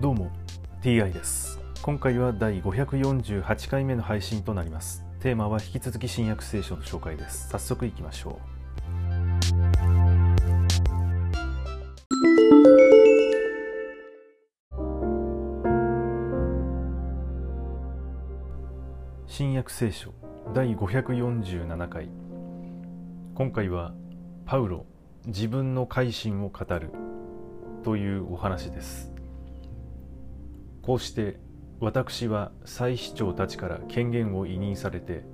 どうも TI です。今回は第548回目の配信となります。テーマは引き続き新約聖書の紹介です。早速いきましょう。新約聖書第547回。今回はパウロ自分の改心を語るというお話です。こうして私は祭司長たちから権限を委任されて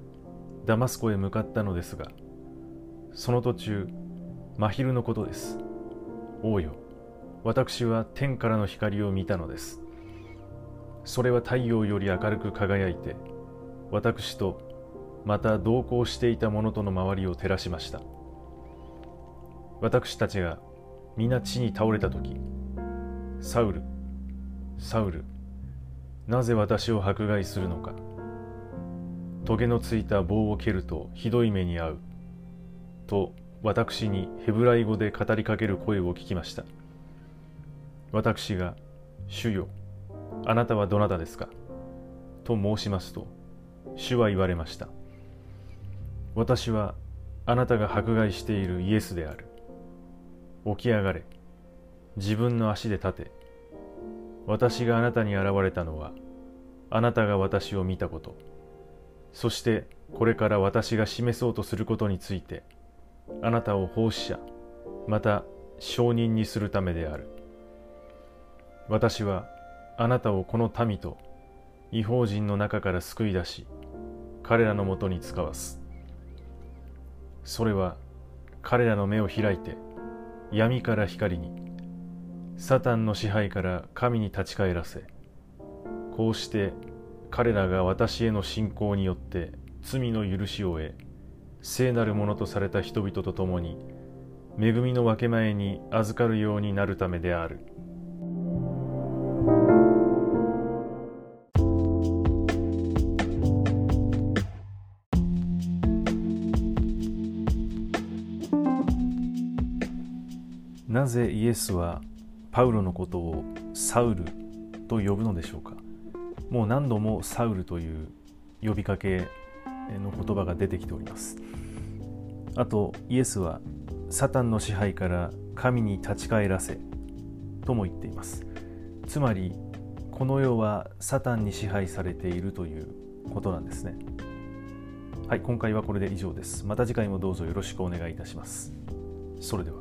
ダマスコへ向かったのですがその途中真昼のことです。王よ私は天からの光を見たのです。それは太陽より明るく輝いて私とまた同行していた者との周りを照らしました。私たちが皆地に倒れた時サウルサウルなぜ私を迫害するのか。トゲのついた棒を蹴るとひどい目に遭う。と私にヘブライ語で語りかける声を聞きました。私が「主よあなたはどなたですか?」と申しますと主は言われました。私はあなたが迫害しているイエスである。起き上がれ。自分の足で立て。私があなたに現れたのはあなたが私を見たこと。そしてこれから私が示そうとすることについてあなたを奉仕者また証人にするためである。私はあなたをこの民と違法人の中から救い出し彼らのもとに使わす。それは彼らの目を開いて闇から光にサタンの支配から神に立ち返らせこうして彼らが私への信仰によって罪の許しを得聖なるものとされた人々と共に恵みの分け前に預かるようになるためである。なぜイエスはパウロのことをサウルと呼ぶのでしょうか？もう何度もサウルという呼びかけの言葉が出てきております。あとイエスはサタンの支配から神に立ち返らせとも言っています。つまりこの世はサタンに支配されているということなんですね。はい今回はこれで以上です。また次回もどうぞよろしくお願いいたします。それでは。